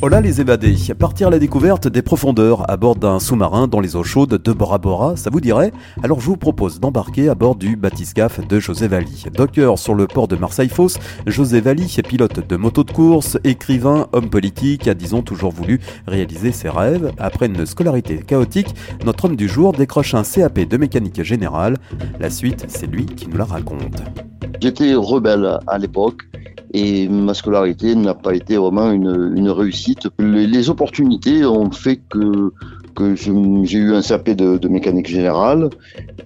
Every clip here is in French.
Hola les évadés, partir à la découverte des profondeurs à bord d'un sous-marin dans les eaux chaudes de Bora Bora, ça vous dirait? Alors je vous propose d'embarquer à bord du bathyscaphe de José Valli. Docker sur le port de Marseille-Fos, José Valli pilote de moto de course, écrivain, homme politique, a disons toujours voulu réaliser ses rêves. Après une scolarité chaotique, notre homme du jour décroche un CAP de mécanique générale. La suite, c'est lui qui nous la raconte. J'étais rebelle à l'époque et ma scolarité n'a pas été vraiment une, une réussite. Les, les, opportunités ont fait que, que j'ai eu un CAP de, de, mécanique générale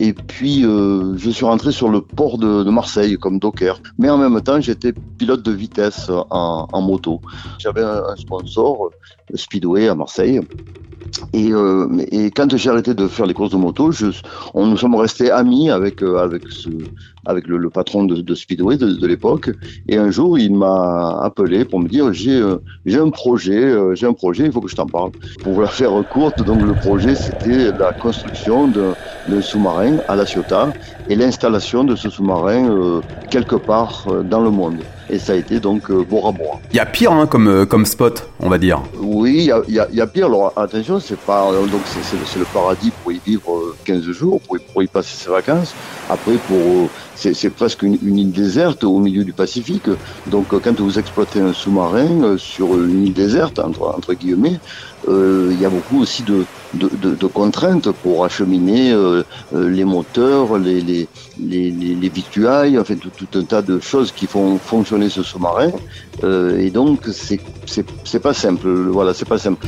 et puis euh, je suis rentré sur le port de, de, Marseille comme docker. Mais en même temps, j'étais pilote de vitesse en, en moto. J'avais un, sponsor, Speedway à Marseille. Et, euh, et, quand j'ai arrêté de faire les courses de moto, je, on, nous sommes restés amis avec, euh, avec, ce, avec le, le, patron de, de Speedway de, de l'époque. Et un jour, il m'a appelé pour me dire j'ai euh, un projet, euh, j'ai un projet, il faut que je t'en parle. Pour la faire courte, donc le projet c'était la construction d'un sous-marin à La Ciotat et l'installation de ce sous-marin euh, quelque part dans le monde et ça a été donc euh, Bora Bora. Il y a pire hein, comme, comme spot, on va dire. Oui, il y a, y, a, y a, pire. Alors attention, c'est pas donc c'est le paradis pour y vivre 15 jours, pour, pour y passer ses vacances. Après, pour c'est presque une, une, île déserte au milieu du Pacifique. Donc quand vous exploitez un sous-marin sur une île déserte, entre, entre guillemets, euh, il y a beaucoup aussi de, de, de, de contraintes pour acheminer euh, les moteurs, les, les, les, les, victuailles, en fait tout, tout, un tas de choses qui font fonctionner ce sous-marin. Euh, et donc c'est pas simple. Voilà, c'est pas simple.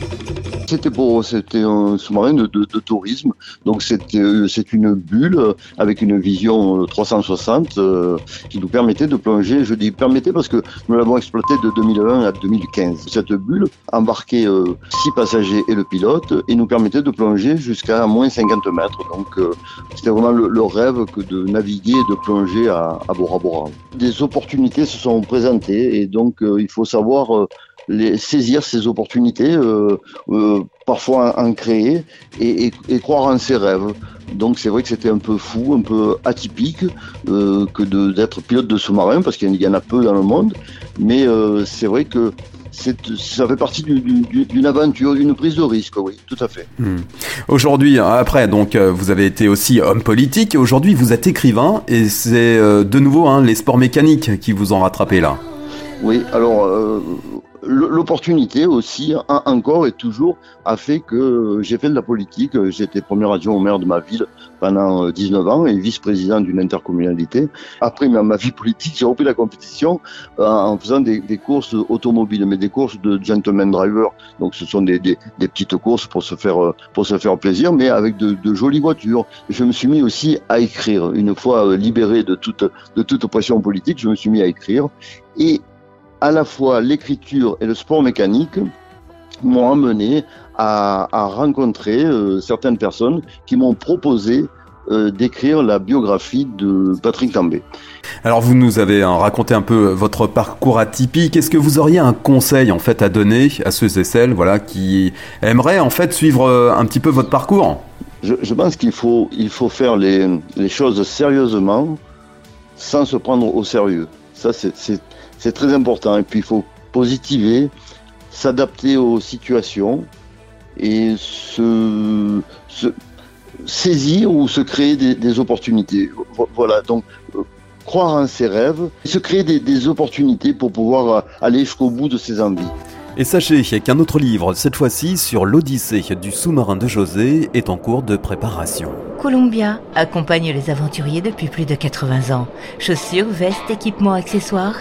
C'était pour c'était un sous-marin de, de, tourisme. Donc c'est c'est une bulle avec une vision 360 euh, qui nous permettait de plonger. Je dis permettait parce que nous l'avons exploité de 2001 à 2015. Cette bulle embarquait euh, six passagers et le pilote et nous permettait de plonger jusqu'à moins 50 mètres. Donc euh, c'était vraiment le, le, rêve que de naviguer et de plonger à, à Bora Bora. Des opportunités se sont présentées et donc euh, il faut savoir euh, saisir ces opportunités, euh, parfois en, créer et, croire en ses rêves. Donc c'est vrai que c'était un peu fou, un peu atypique que d'être pilote de sous-marin parce qu'il y en a peu dans le monde. Mais c'est vrai que ça fait partie d'une aventure, d'une prise de risque, oui, tout à fait. Hmm. Aujourd'hui, après, donc vous avez été aussi homme politique. Aujourd'hui, vous êtes écrivain et c'est de nouveau hein, les sports mécaniques qui vous ont rattrapé là. Oui, alors euh, l'opportunité aussi, encore et toujours, a fait que j'ai fait de la politique. J'étais premier adjoint au maire de ma ville pendant 19 ans et vice-président d'une intercommunalité. Après ma, ma vie politique, j'ai repris la compétition euh, en faisant des, courses automobiles, mais des courses de gentleman driver. Donc ce sont des, petites courses pour se faire pour se faire plaisir, mais avec de, jolies voitures. Je me suis mis aussi à écrire. Une fois libéré de toute de toute pression politique, je me suis mis à écrire et à la fois l'écriture et le sport mécanique m'ont amené à, à rencontrer euh, certaines personnes qui m'ont proposé euh, d'écrire la biographie de Patrick Tambay. Alors vous nous avez hein, raconté un peu votre parcours atypique. Est-ce que vous auriez un conseil en fait à donner à ceux et celles voilà qui aimeraient en fait suivre euh, un petit peu votre parcours? Je, je, pense qu'il faut il faut faire les, les choses sérieusement sans se prendre au sérieux. Ça c'est c'est très important. Et puis il faut positiver, s'adapter aux situations et se, se, saisir ou se créer des, des opportunités. Voilà, donc euh, croire en ses rêves, se créer des, des opportunités pour pouvoir aller jusqu'au bout de ses envies. Et sachez qu'un autre livre, cette fois-ci sur l'Odyssée du sous-marin de José, est en cours de préparation. Columbia accompagne les aventuriers depuis plus de 80 ans. Chaussures, vestes, équipements, accessoires